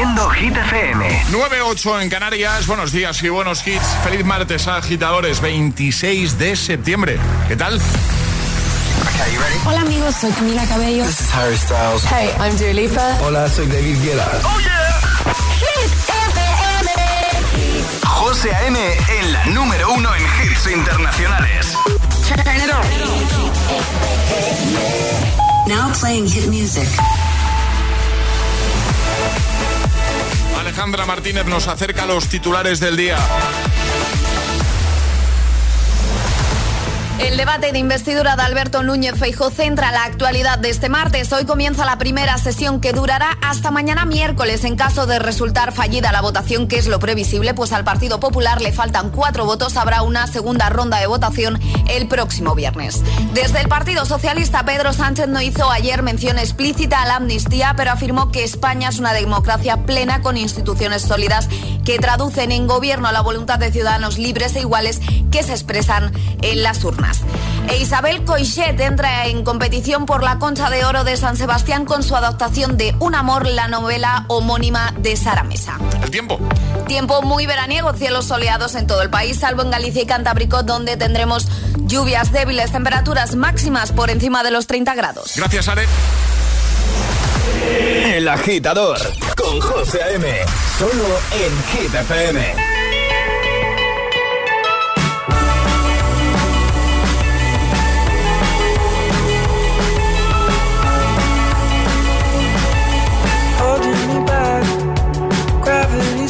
siendo Hit FM. 9-8 en Canarias. Buenos días y buenos hits. Feliz martes, agitadores. 26 de septiembre. ¿Qué tal? Hola amigos, soy Camila Cabello. This is Harry Styles. Hey, I'm Dua Lipa. Hola, soy David Guetta. ¡Oh, yeah! Hit FM. José A.M. en la número uno en hits internacionales. Turn it on. Now playing hit music. Alejandra Martínez nos acerca a los titulares del día. El debate de investidura de Alberto Núñez Feijóo centra la actualidad de este martes. Hoy comienza la primera sesión que durará hasta mañana miércoles. En caso de resultar fallida la votación, que es lo previsible, pues al Partido Popular le faltan cuatro votos, habrá una segunda ronda de votación el próximo viernes. Desde el Partido Socialista, Pedro Sánchez no hizo ayer mención explícita a la amnistía, pero afirmó que España es una democracia plena con instituciones sólidas que traducen en gobierno la voluntad de ciudadanos libres e iguales que se expresan en las urnas. E Isabel Coixet entra en competición por la Concha de Oro de San Sebastián con su adaptación de Un amor, la novela homónima de Sara Mesa. El tiempo. Tiempo muy veraniego, cielos soleados en todo el país, salvo en Galicia y Cantábrico, donde tendremos lluvias débiles, temperaturas máximas por encima de los 30 grados. Gracias, Are. El agitador con José A.M. Solo en Hit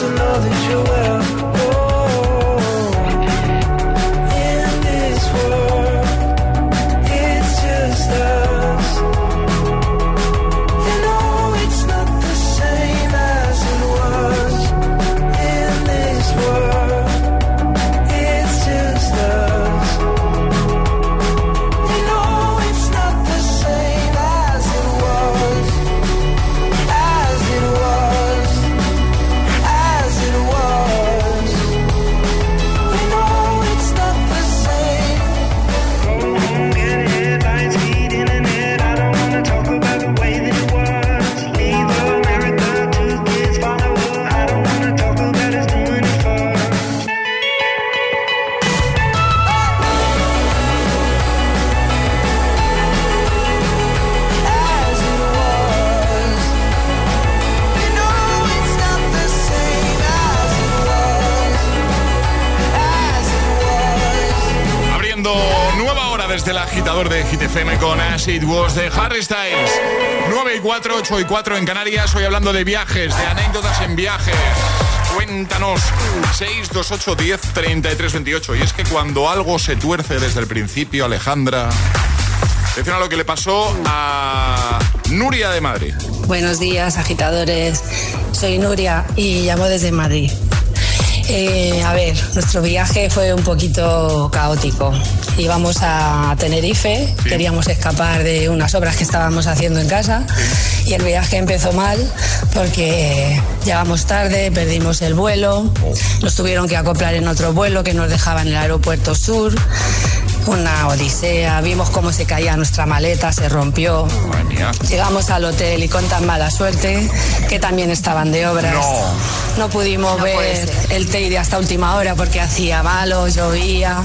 To know that you're desde el agitador de Hit FM con As It Was de Harry Styles. 9 y 4, 8 y 4 en Canarias. Hoy hablando de viajes, de anécdotas en viajes. Cuéntanos 628 10 33 28. Y es que cuando algo se tuerce desde el principio, Alejandra. Atención a lo que le pasó a Nuria de Madrid. Buenos días, agitadores. Soy Nuria y llamo desde Madrid. Eh, a ver, nuestro viaje fue un poquito caótico. Íbamos a Tenerife, queríamos escapar de unas obras que estábamos haciendo en casa y el viaje empezó mal porque llegamos tarde, perdimos el vuelo, nos tuvieron que acoplar en otro vuelo que nos dejaba en el aeropuerto sur. Una odisea. Vimos cómo se caía nuestra maleta, se rompió. Llegamos al hotel y con tan mala suerte que también estaban de obras. No, pudimos ver el Teide hasta última hora porque hacía malo, llovía.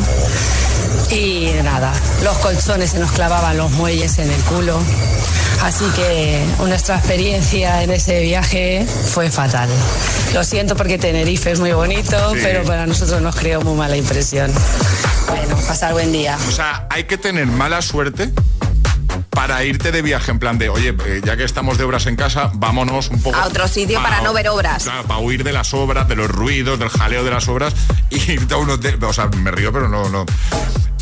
Y nada, los colchones se nos clavaban los muelles en el culo. Así que nuestra experiencia en ese viaje fue fatal. Lo siento porque Tenerife es muy bonito, pero para nosotros nos creó muy mala impresión. Bueno, pasar buen día. O sea, hay que tener mala suerte para irte de viaje en plan de, oye, eh, ya que estamos de obras en casa, vámonos un poco a otro sitio para, no ver obras. Claro, para huir de las obras, de los ruidos, del jaleo de las obras y irte a un hotel, o sea, me río, pero no no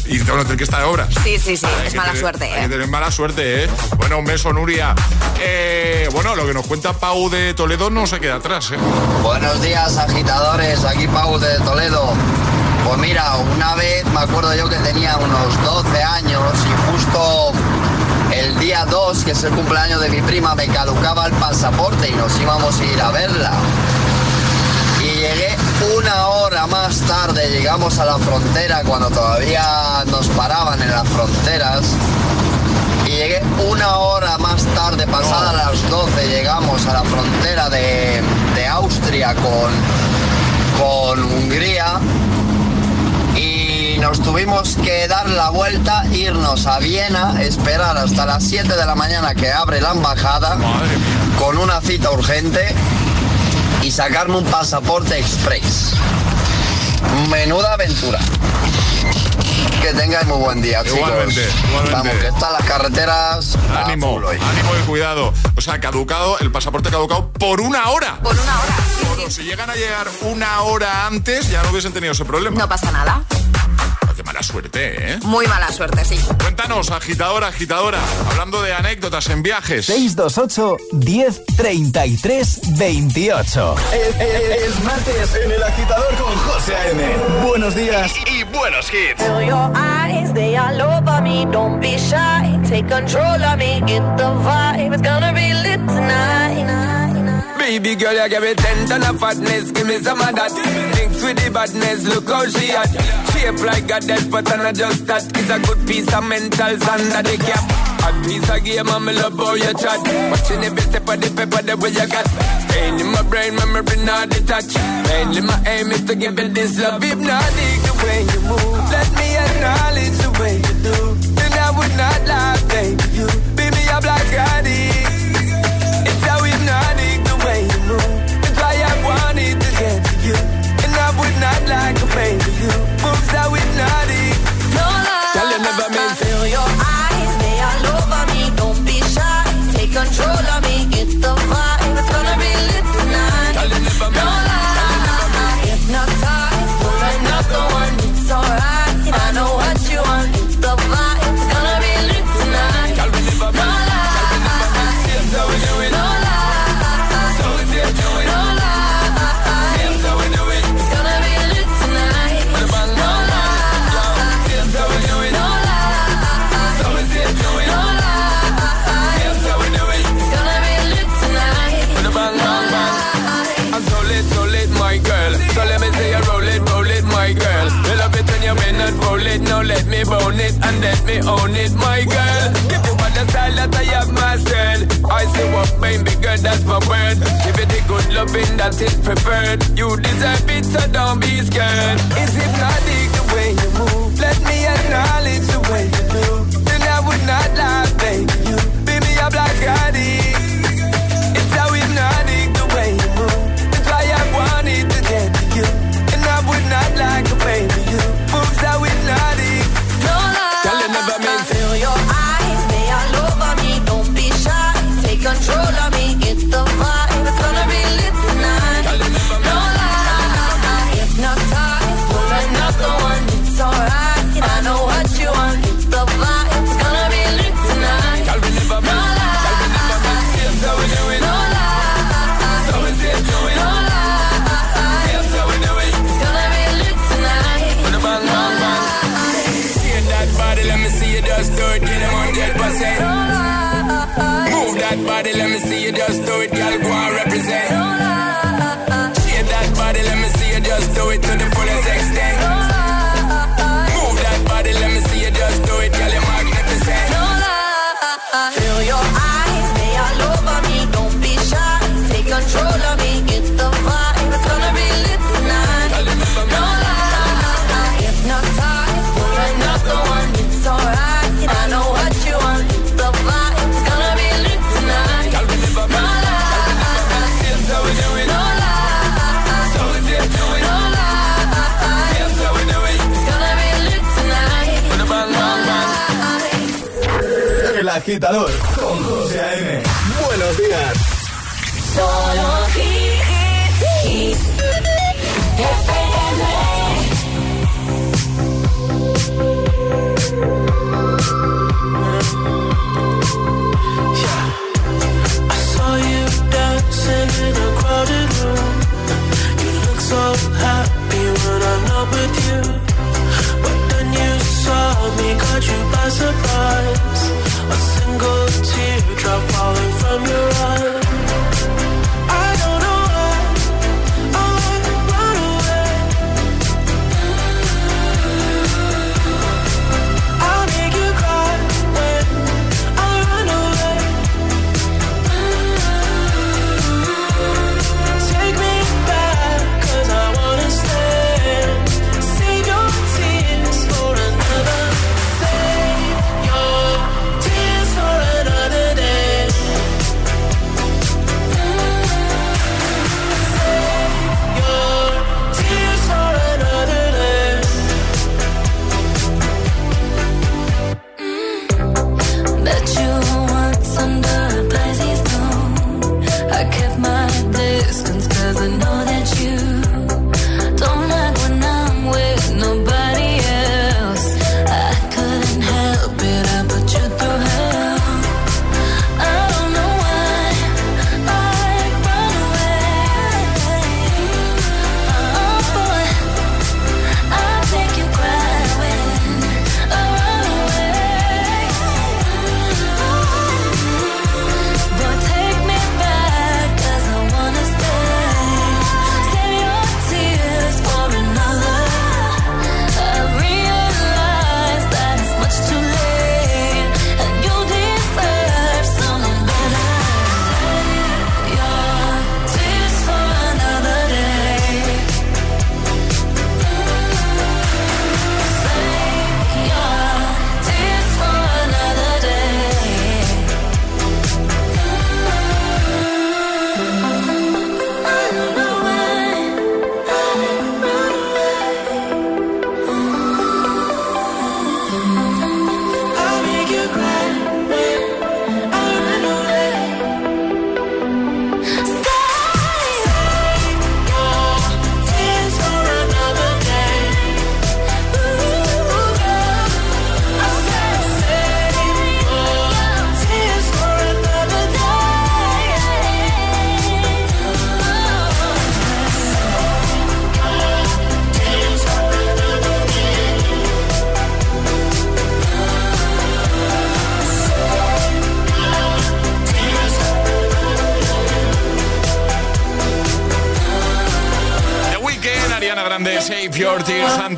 y a un hotel que está de obras. Sí, sí, sí, es mala suerte. Hay que ¿eh? tener mala suerte, ¿eh? Bueno, un beso, Nuria. Eh, bueno, lo que nos cuenta Pau de Toledo no se queda atrás, ¿eh? Buenos días, agitadores. Aquí Pau de Toledo. Pues mira, una vez me acuerdo yo que tenía unos 12 años y justo el día 2, que es el cumpleaños de mi prima, me caducaba el pasaporte y nos íbamos a ir a verla. Y llegué una hora más tarde, llegamos a la frontera cuando todavía nos paraban en las fronteras. Y llegué una hora más tarde, pasada las 12, llegamos a la frontera de, de Austria con, con Hungría nos tuvimos que dar la vuelta, irnos a Viena, esperar hasta las 7 de la mañana que abre la embajada con una cita urgente y sacarme un pasaporte express. Menuda aventura. Que tengáis muy buen día, chicos. Igualmente, Vamos, que están las carreteras. Ánimo, ánimo y cuidado. O sea, caducado, el pasaporte caducado por una hora. Por una hora. Bueno, si llegan a llegar una hora antes, ya no hubiesen tenido ese problema. No pasa nada mala suerte, ¿eh? Muy mala suerte, sí. Cuéntanos, agitadora, agitadora, hablando de anécdotas en viajes. 628 10 33 28. Es, martes en el agitador con José A.M. Buenos días y, buenos hits. Feel your eyes, they all over me. Don't be shy, take control of me. Get the vibe, it's gonna be lit tonight. Baby girl, you give me ten ton of fatness, give me some of that. With the badness, look how she at. Shape like a death, but I'm not just that. It's a good piece of mental under the cap. A piece of game, I'm love how you chat. Watching every step of the paper, the way you got. Staying in my brain, memory not detached. Mainly my aim is to give it this love. Hypnotic the way you move. Let me acknowledge the way you do. Then I would not lie, baby. You beat me up like my word. Give it the good loving that is preferred. You deserve it, so don't be scared. Is it not the way you move? Let me acknowledge the way you do. Then I would not lie, baby. You be me up like addict. me see you just do it, girl. Go and represent. Shake that body, let me see you just do it to the fullest extent. Move that body, let me see you just do it, girl. You're magnificent. Feel your eyes, they all over me. Don't be shy, take control of me. Agitador con José A.M. Buenos días. Solo I saw you dancing in a crowded room. You look so happy when I'm not with you. But then you saw me, caught you by surprise. Single teardrop falling from your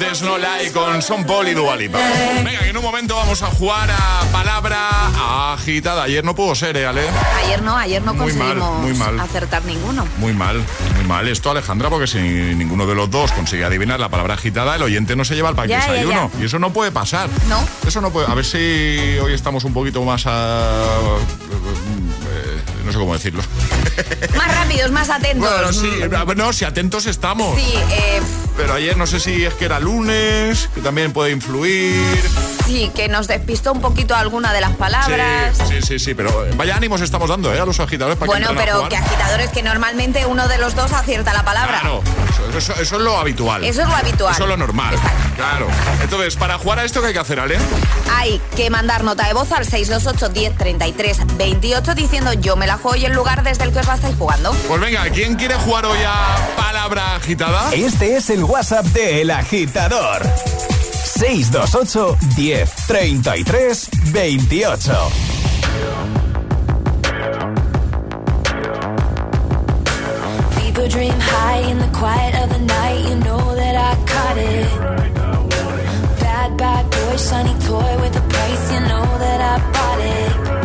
antes no like con Son Paul y Dua Lipa. Venga, que en un momento vamos a jugar a palabra agitada. Ayer no pudo ser, ¿eh, Ale? Ayer no, ayer no Muy mal, conseguimos muy mal. acertar ninguno. Muy mal, muy mal esto, Alejandra, porque si ninguno de los dos consigue adivinar la palabra agitada, el oyente no se lleva el Ya, ya, desayuno. ya. Y eso no puede pasar. No. Eso no puede. A ver si hoy estamos un poquito más a. eh, No sé cómo decirlo. Más rápidos, más atentos. Bueno, sí, no, si atentos estamos. Sí, eh, Pero ayer no sé si es que era lunes, que también puede influir. sí, que nos despistó un poquito alguna de las palabras. Sí, sí, sí, sí, pero vaya ánimos estamos dando, ¿eh? A los agitadores para Bueno, que entren a pero jugar. que agitadores que normalmente uno de los dos acierta la palabra. Claro, eso, eso- eso es lo habitual. Eso es lo habitual. Eso es lo normal. Exacto. Claro. Entonces, para jugar a esto, ¿qué hay que hacer, Ale? Hay que mandar nota de voz al 628 10 33 28 diciendo yo me la juego y el lugar desde el que os la estáis jugando. Pues venga, ¿quién quiere jugar hoy a palabra agitada? Este es el WhatsApp de El Agitador. 628 10 33 28. People dream high in the quiet of the night. You know that I caught it. Bad, bad boy, shiny toy with a price. You know that I bought it.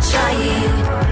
差异。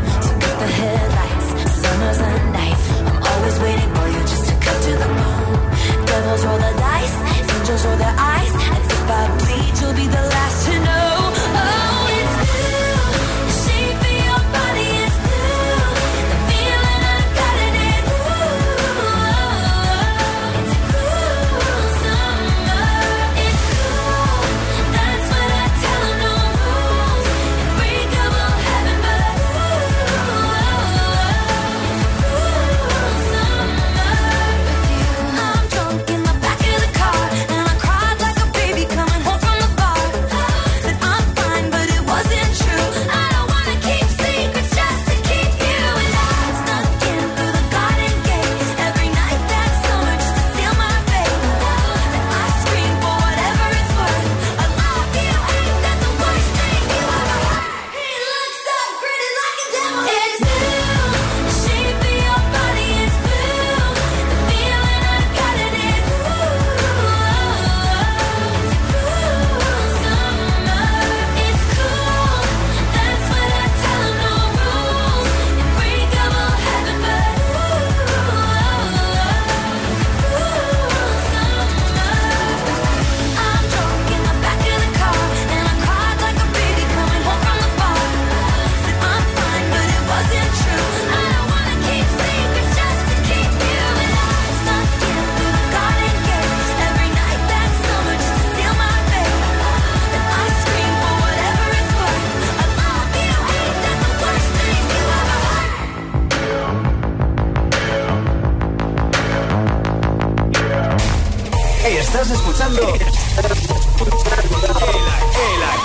Estás escuchando. El,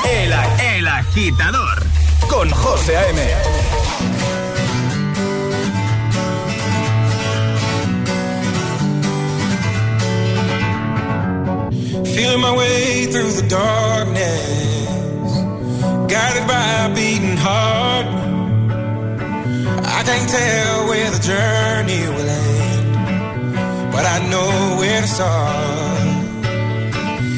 el, el, el agitador. Con José A.M. Feeling my way through the darkness. Guided by a beating heart. I can't tell where the journey will end. But I know where to start.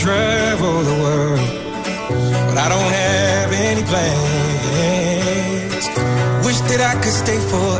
travel the world, but I don't have any plans. Wish that I could stay forever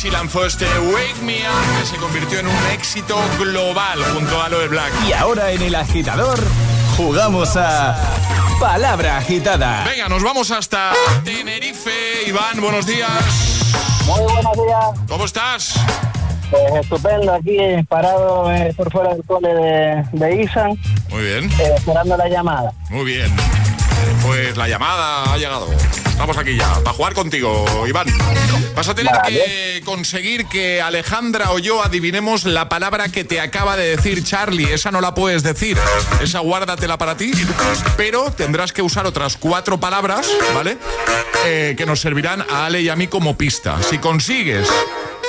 Avicii lanzó este Wake Me Up que se convirtió en un éxito global junto a Aloe Black. Y ahora en el agitador jugamos a Palabra Agitada. Venga, nos vamos hasta Tenerife. Iván, buenos días. Muy buenos días. ¿Cómo estás? Pues estupendo, aquí parado eh, por fuera del cole de, de Isan, Muy bien, eh, esperando la llamada. muy bien. Pues la llamada ha llegado. Estamos aquí ya, para jugar contigo, Iván. Vas a tener Vale. que conseguir que Alejandra o yo adivinemos la palabra que te acaba de decir Charlie. Esa no la puedes decir. Esa guárdatela para ti. Pero tendrás que usar otras cuatro palabras, ¿vale? Eh, que nos servirán a Ale y a mí como pista. Si consigues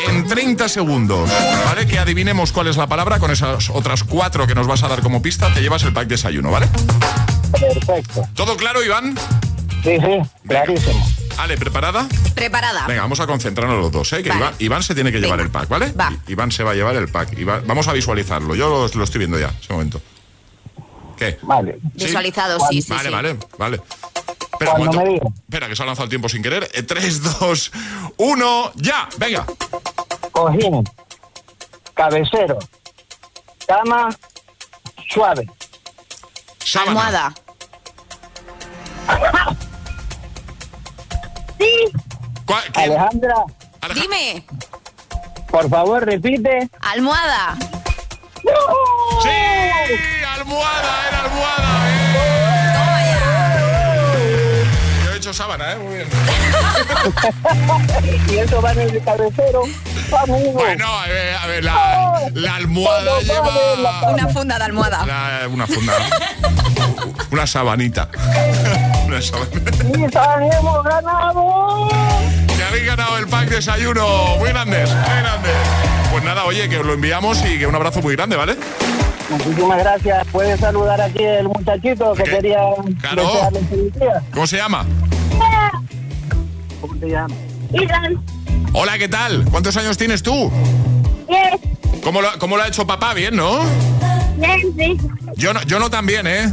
en 30 segundos, ¿vale? Que adivinemos cuál es la palabra con esas otras cuatro que nos vas a dar como pista, te llevas el pack desayuno, ¿vale? Perfecto. ¿Todo claro, Iván? Sí, sí, clarísimo. Ale, ¿preparada? Preparada. Venga, vamos a concentrarnos los dos, ¿eh? Que Vale. Iván, Iván se tiene que llevar Venga. el pack, ¿vale? Va. Iván se va a llevar el pack. Iván- vamos a visualizarlo. Yo lo, lo estoy viendo ya, ese momento. ¿Qué? Vale. ¿Sí? Visualizado, sí, sí, Vale, sí. vale, vale. Espera, un momento. Espera, que se ha lanzado el tiempo sin querer. 3, 2, 1, ya. Venga. Cojín, cabecero, cama, suave. Sábana. Almohada. Alejandra, Aleja- Dime. por favor, repite. Almohada. ¡Sí! ¡Almohada! ¡Era almohada! ¿eh? Toma ya. Yo he hecho sábana, ¿eh? Muy bien. Y eso va en el cabecero. Amigo. Bueno, a ver, a ver, la, la almohada lleva... Una funda de almohada. La- una funda. una sabanita. hemos ganado. Que habéis ganado el pack desayuno. Muy grandes, muy grandes. Pues nada, oye, que os lo enviamos y que un abrazo muy grande, ¿vale? Muchísimas gracias. Puedes saludar aquí el muchachito que quería Claro. desearle feliz día. ¿Cómo se llama? ¿Cómo te llamas? Hola, ¿qué tal? ¿Cuántos años tienes tú? ¿Cómo lo, cómo lo ha hecho papá? Bien, ¿no? Yo no, yo no también, ¿eh?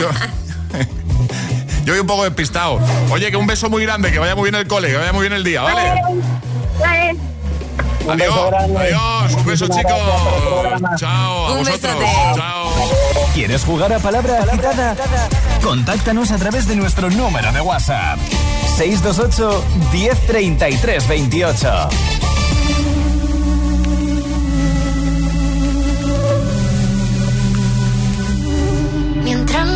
Yo, yo voy un poco despistado. Oye, que un beso muy grande, que vaya muy bien el cole, que vaya muy bien el día, ¿vale? Un Adiós, adiós, un beso chicos. Chao, a Un vosotros. besote. Chao. ¿Quieres jugar a Palabra Agitada? Contáctanos a través de nuestro número de WhatsApp. 628 1033 28.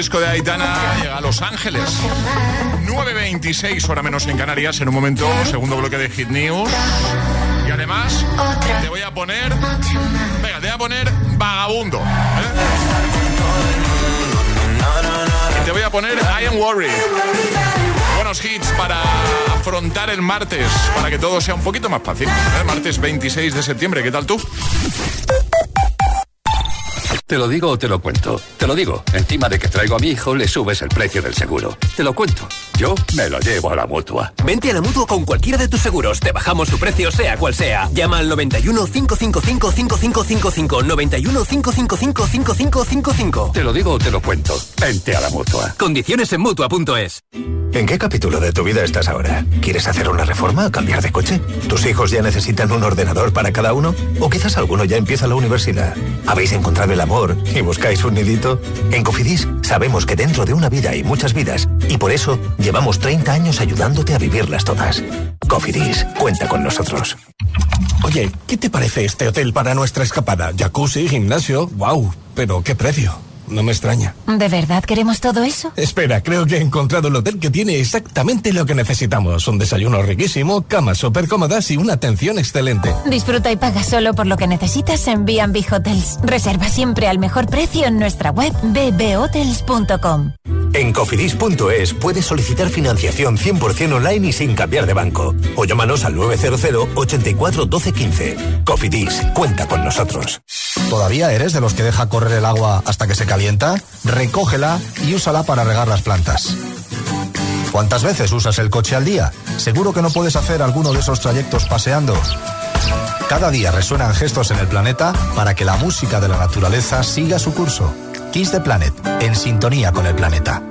Disco de Aitana, llega a Los Ángeles. 9.26, hora menos en Canarias. En un momento, segundo bloque de Hit News. Y además, te voy a poner. Venga, te voy a poner vagabundo. ¿eh? Y te voy a poner I am worried. Buenos hits para afrontar el martes, para que todo sea un poquito más fácil. ¿eh? martes 26 de septiembre, ¿qué tal tú? Te lo digo o te lo cuento. Te lo digo. Encima de que traigo a mi hijo, le subes el precio del seguro. Te lo cuento. Yo me lo llevo a la mutua. Vente a la mutua con cualquiera de tus seguros. Te bajamos su precio, sea cual sea. Llama al 91 555 5555. 91 555 5555. Te lo digo o te lo cuento. Vente a la mutua. Condiciones en mutua.es. ¿En qué capítulo de tu vida estás ahora? ¿Quieres hacer una reforma o cambiar de coche? ¿Tus hijos ya necesitan un ordenador para cada uno? ¿O quizás alguno ya empieza la universidad? ¿Habéis encontrado el amor y buscáis un nidito? En Cofidis sabemos que dentro de una vida hay muchas vidas y por eso llevamos 30 años ayudándote a vivirlas todas. Cofidis, cuenta con nosotros. Oye, ¿qué te parece este hotel para nuestra escapada? Jacuzzi, gimnasio, wow, pero ¿qué precio? No me extraña. ¿De verdad queremos todo eso? Espera, creo que he encontrado el hotel que tiene exactamente lo que necesitamos. Un desayuno riquísimo, camas súper cómodas y una atención excelente. Disfruta y paga solo por lo que necesitas en B&B Hotels. Reserva siempre al mejor precio en nuestra web bbhotels.com. En cofidis.es puedes solicitar financiación 100% online y sin cambiar de banco. O llámanos al 900 84 12 15. Cofidis, cuenta con nosotros. ¿Todavía eres de los que deja correr el agua hasta que se calienta? Recógela y úsala para regar las plantas. ¿Cuántas veces usas el coche al día? ¿Seguro que no puedes hacer alguno de esos trayectos paseando? Cada día resuenan gestos en el planeta para que la música de la naturaleza siga su curso. Kiss the Planet, en sintonía con el planeta.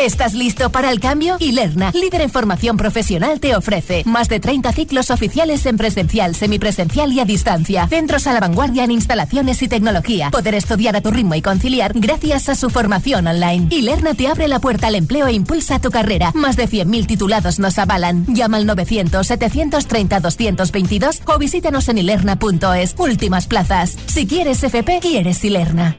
¿Estás listo para el cambio? Ilerna, líder en formación profesional, te ofrece más de 30 ciclos oficiales en presencial, semipresencial y a distancia. Centros a la vanguardia en instalaciones y tecnología. Poder estudiar a tu ritmo y conciliar gracias a su formación online. Ilerna te abre la puerta al empleo e impulsa tu carrera. Más de 100.000 titulados nos avalan. Llama al 900-730-222 o visítanos en ilerna.es. Últimas plazas. Si quieres FP, quieres Ilerna.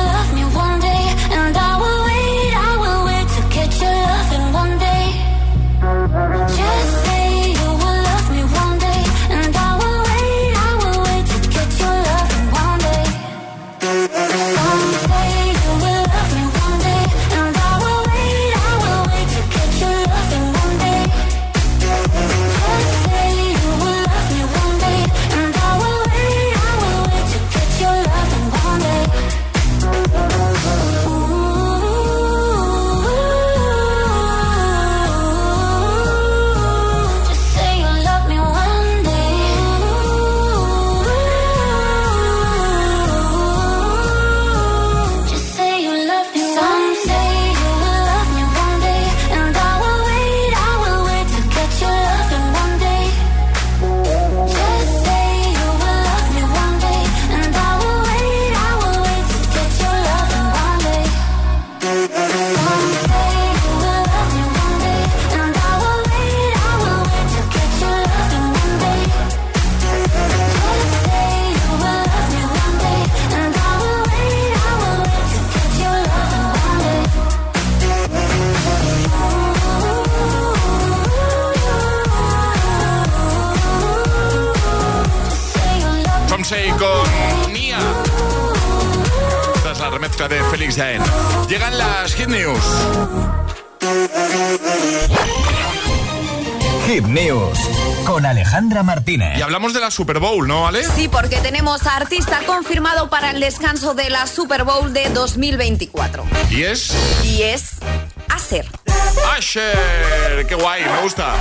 Super Bowl, ¿no, Ale? Sí, porque tenemos a artista confirmado para el descanso de la Super Bowl de 2024. ¿Y es? Y es Acer. Asher, qué guay, me gusta.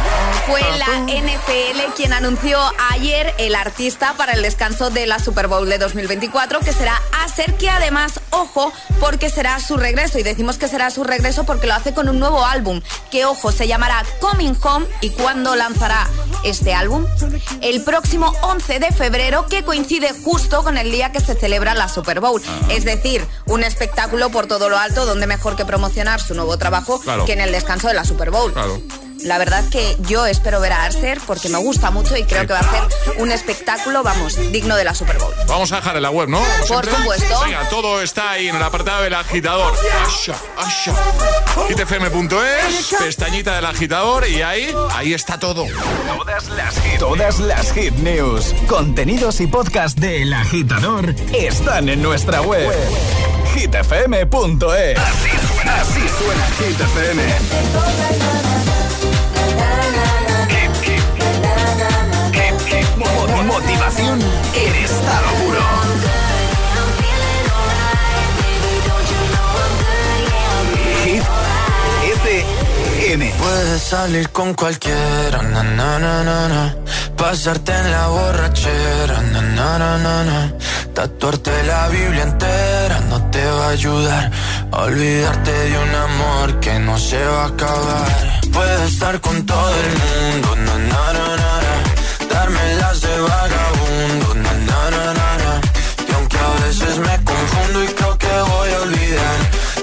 Fue la NFL quien anunció ayer el artista para el descanso de la Super Bowl de 2024, que será Acer, que además, ojo, porque será su regreso. Y decimos que será su regreso porque lo hace con un nuevo álbum, que ojo, se llamará Coming Home. ¿Y cuándo lanzará este álbum? El próximo 11 de febrero, que coincide justo con el día que se celebra la Super Bowl. Es decir, un espectáculo por todo lo alto, donde mejor que promocionar su nuevo trabajo Claro. que en el descanso de la Super Bowl. Claro. La verdad que yo espero ver a Arcer porque me gusta mucho y creo que va a ser un espectáculo, vamos, digno de la Super Bowl. Vamos a dejar en la web, ¿no? Como Por siempre. supuesto. Venga, todo está ahí en el apartado del agitador. Asha, asha. hitfm.es, pestañita del agitador y ahí, ahí está todo. Todas las hit, todas las hit news, contenidos y podcast de El Agitador están en nuestra web. hitfm.es. Así suena, así suena Hit FM. Motivación en estado puro. Puedes salir con cualquiera, na, na, na, na, pasarte en la borrachera, na, na, na, na, tatuarte la Biblia entera no te va a ayudar. Olvidarte de un amor que no se va a acabar. Puedes estar con todo el mundo, na, na, na, na, na. darme las de vagabundo, na, na, na, na, na. y aunque a veces me confundo y creo que voy a olvidar,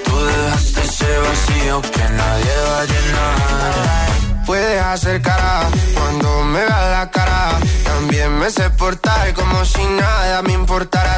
tú dejaste ese vacío que nadie va a llenar. Puedes hacer cara cuando me veas la cara. También me sé portar como si nada me importara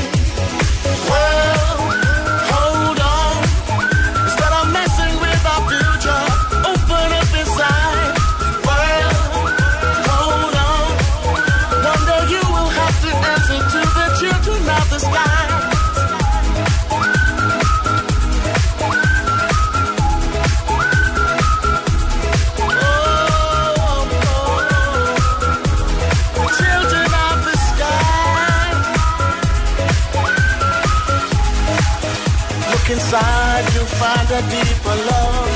find a deeper love.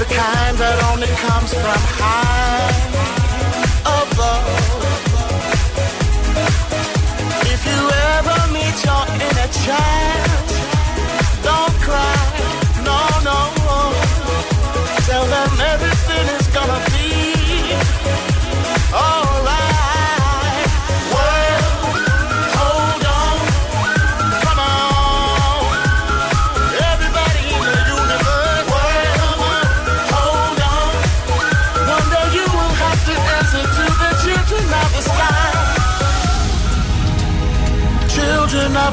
The kind that only comes from high above. If you ever meet your inner child, don't cry, no, no. Tell them everything is gonna be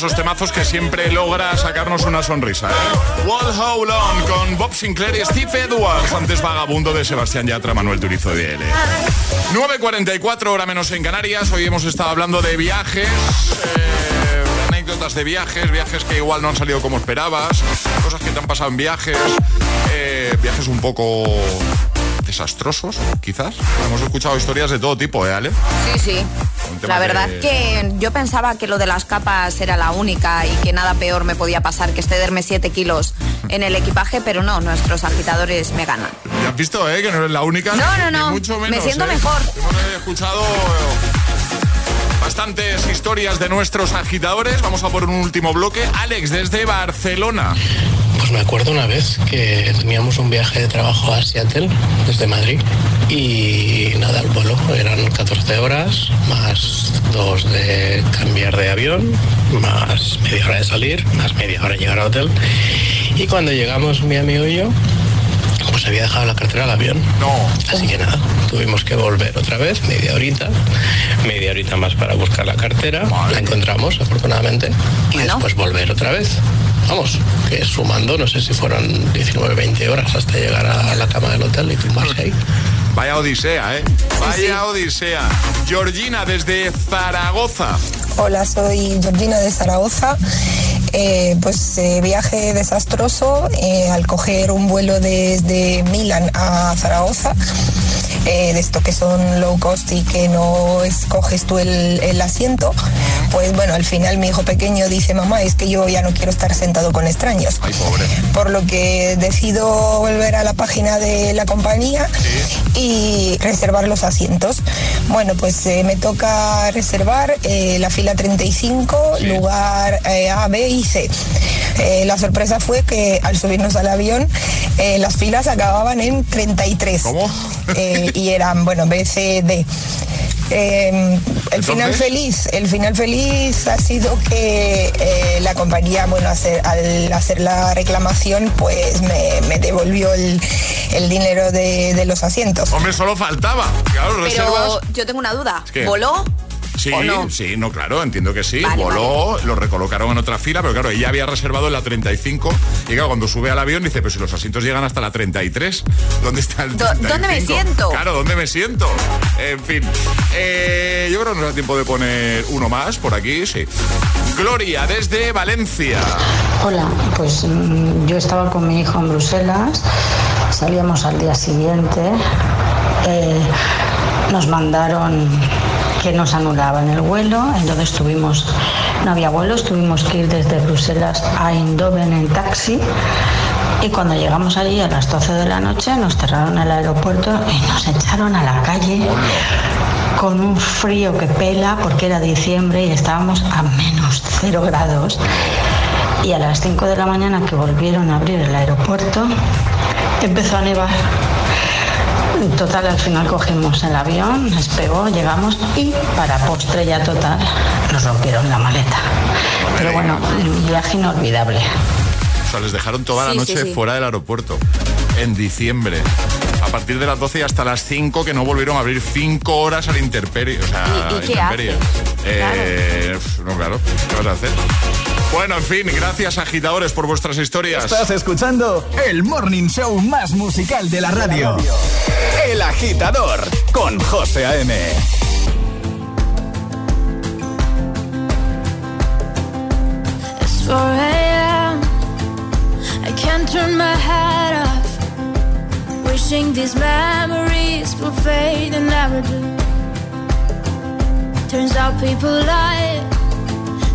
Esos temazos que siempre logra sacarnos una sonrisa. ¿eh? What Hold On con Bob Sinclair y Steve Edwards. Antes Vagabundo de Sebastián Yatra, Manuel Turizo de L. 9.44 hora menos en Canarias. Hoy hemos estado hablando de viajes. eh, anécdotas de viajes, viajes que igual no han salido como esperabas, cosas que te han pasado en viajes, eh, viajes un poco desastrosos, quizás. Hemos escuchado historias de todo tipo, ¿eh, Ale? Sí, sí. La verdad de- que yo pensaba que lo de las capas era la única y que nada peor me podía pasar que excederme 7 kilos en el equipaje, pero no, nuestros agitadores me ganan. Ya has visto, ¿eh? Que no eres la única. No, no, no. mucho Me menos, siento ¿eh? mejor. Hemos escuchado eh, bastantes historias de nuestros agitadores. Vamos a por un último bloque. Alex, desde Barcelona. Pues me acuerdo una vez que teníamos un viaje de trabajo a Seattle desde Madrid y nada, el vuelo eran 14 horas más dos de cambiar de avión, más media hora de salir, más media hora de llegar al hotel. Y cuando llegamos mi amigo y yo, pues había dejado la cartera al avión. No. Así que nada, tuvimos que volver otra vez, media horita, media horita más para buscar la cartera. La encontramos, afortunadamente, y después volver otra vez. Vamos, que sumando, no sé si fueron 19, 20 horas hasta llegar a la cama del hotel y tumbarse ahí. Vaya odisea, ¿eh? Vaya odisea. Georgina, desde Zaragoza. Hola, soy Georgina de Zaragoza. Eh, pues eh, viaje desastroso eh, al coger un vuelo desde Milán a Zaragoza. Eh, de esto que son low cost y que no escoges tú el, el asiento, pues bueno, al final mi hijo pequeño dice, mamá, es que yo ya no quiero estar sentado con extraños. Por lo que decido volver a la página de la compañía y reservar los asientos. Bueno, pues eh, me toca reservar eh, la fila 35, lugar eh, A, B y C. Eh, la sorpresa fue que al subirnos al avión eh, las filas acababan en 33. Eh, y eran, bueno, B, C, D. Eh, el final feliz, el final feliz ha sido que eh, la compañía, bueno, hacer, al hacer la reclamación, pues me, me devolvió el, el dinero de, de los asientos. Hombre, solo faltaba. Claro, reservas. Pero yo tengo una duda. ¿Qué? ¿Voló? Sí, ¿O no? sí, no, claro, entiendo que sí. Vale, Voló, lo recolocaron en otra fila, pero claro, ella había reservado en la 35 y claro, cuando sube al avión dice, pero si los asientos llegan hasta la 33, ¿dónde está el Do- 35? ¿dónde me siento? Claro, ¿dónde me siento? En fin, eh, yo creo que nos da tiempo de poner uno más por aquí, sí. Gloria, desde Valencia. Hola, pues mm, yo estaba con mi hijo en Bruselas, salíamos al día siguiente, eh, nos mandaron que nos anulaban el vuelo, entonces tuvimos, no había vuelos, tuvimos que ir desde Bruselas a Eindhoven en taxi y cuando llegamos allí a las 12 de la noche nos cerraron el aeropuerto y nos echaron a la calle con un frío que pela porque era diciembre y estábamos a menos cero grados. Y a las 5 de la mañana que volvieron a abrir el aeropuerto, empezó a nevar. En Total, al final cogimos el avión, despegó, llegamos y para postre ya total nos rompieron la maleta. Pero bueno, un viaje inolvidable. O sea, les dejaron toda la Sí, noche sí, sí. fuera del aeropuerto, en diciembre. A partir de las 12 y hasta las 5 que no volvieron a abrir 5 horas al interperie. O sea, ¿Y- y qué haces? Eh, No, claro, ¿qué vas a hacer? Bueno, en fin, gracias agitadores por vuestras historias. Estás escuchando el morning show más musical de la radio. El agitador con José A.M. It's 4 a.m. I can't turn my head off. Wishing these memories will fade and never do. Turns out people lie.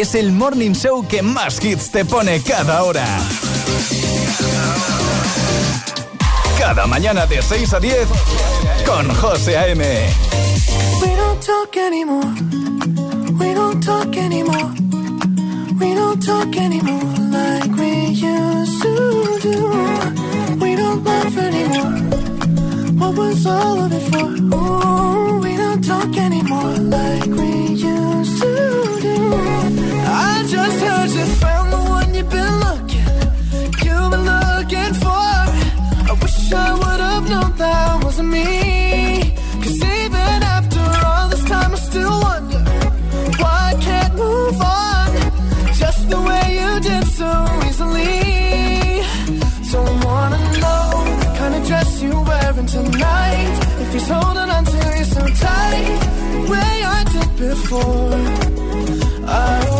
Es el morning show que más hits te pone cada hora. Cada mañana de 6 a 10 con José A.M. We don't talk anymore. We don't talk anymore. We don't talk anymore like we used to do. We don't laugh anymore. What was all of it for? Ooh, we don't talk anymore like that wasn't me. Cause even after all this time, I still wonder why I can't move on just the way you did so easily. Don't wanna know the kind of dress you're wearing tonight. If he's holding on to you so tight, the way I did before. I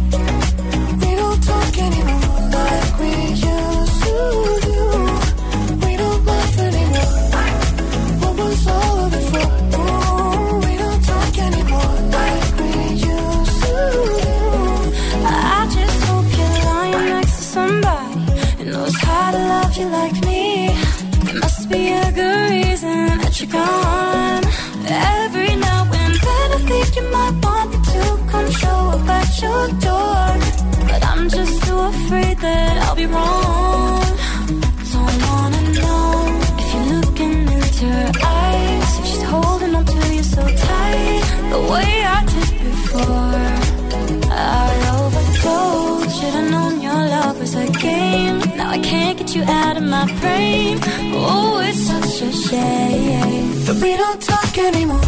My brain. Oh, it's such a shame that we don't talk anymore.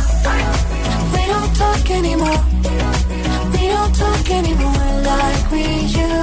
We don't talk anymore. We don't talk anymore like we used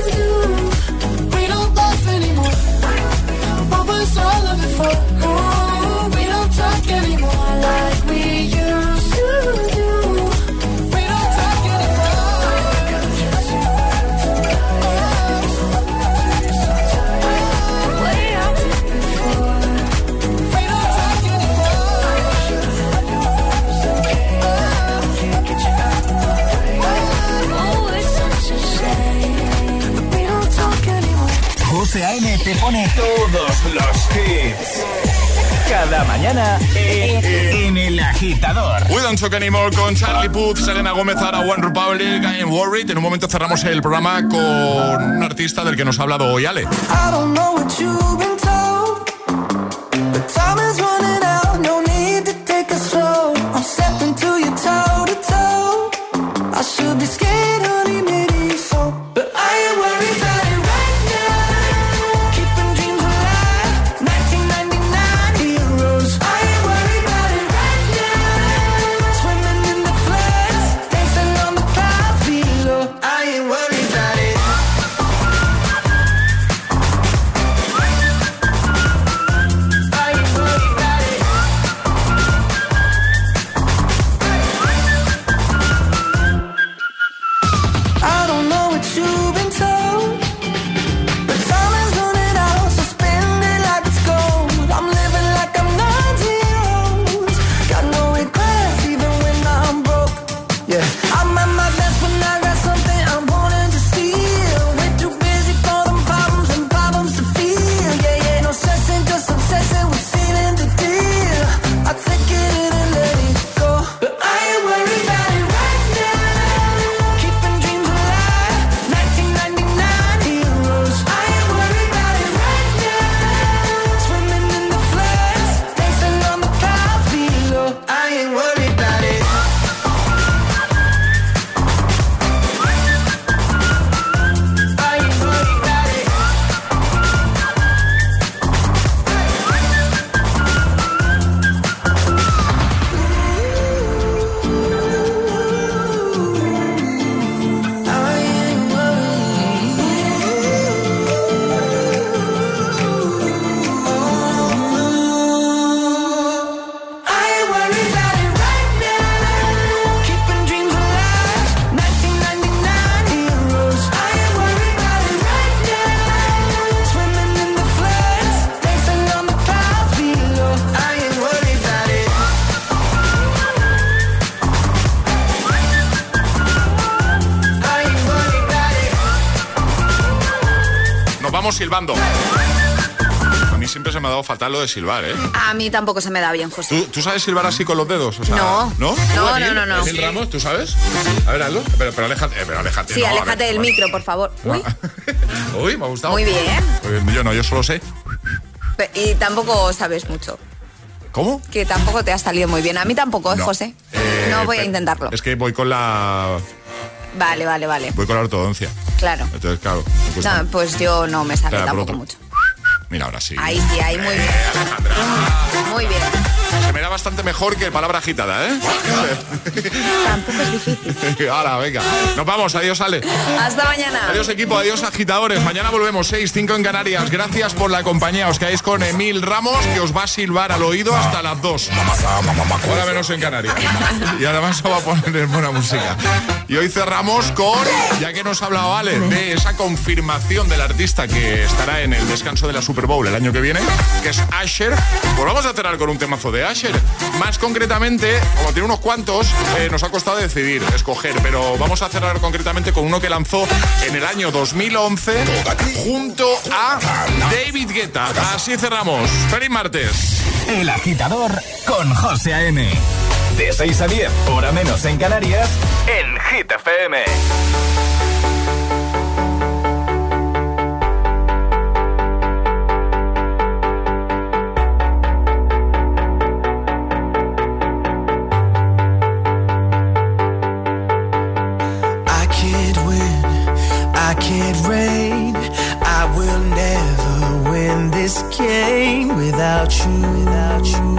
for? Talk Anymore con Charlie Puth, Selena Gómez, Ara One Republic, I Am Worried. En un momento cerramos el programa con un artista del que nos ha hablado hoy, Ale. I don't know what silbando. A mí siempre se me ha dado fatal lo de silbar, ¿eh? A mí tampoco se me da bien, José. ¿Tú, tú sabes silbar así con los dedos? O sea, No. ¿No? No, no, no, no. Emil Ramos, ¿tú sabes? A ver, hazlo. Pero, pero aléjate, eh, pero aléjate. Sí, no, aléjate del micro, por favor. Uy, Uy, me ha gustado. Muy bien. Yo no, yo solo sé. y tampoco sabes mucho. ¿Cómo? Que tampoco te ha salido muy bien. A mí tampoco, ¿eh, No. José. Eh, no voy a intentarlo. Es que voy con la Vale, vale, vale. voy con la ortodoncia. Claro. Entonces, claro. No, pues yo no me sale Espera, por tampoco mucho. Mira, ahora sí. Ahí sí, ahí muy bien. Muy bien. Se me da bastante mejor que palabra agitada, ¿eh? Tampoco es difícil. Ahora, venga. Nos vamos, adiós, Ale. Hasta mañana. Adiós equipo, adiós agitadores. Mañana volvemos 6, 5 en Canarias. Gracias por la compañía. Os quedáis con Emil Ramos, que os va a silbar al oído hasta las 2. Ahora menos en Canarias. Y además os va a poner buena música. Y hoy cerramos con, ya que nos ha hablado Ale, de esa confirmación del artista que estará en el descanso de la Super Bowl el año que viene, que es Asher. Pues vamos a cerrar con un temazo de Asher. Más concretamente, como tiene unos cuantos, eh, nos ha costado decidir, escoger, pero vamos a cerrar concretamente con uno que lanzó en el año 2011 junto a David Guetta. Así cerramos. Feliz martes. El agitador con José A.M. De 6 a 10, hora menos en Canarias, en Hit. Win this game without you, without you,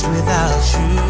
estranged without you.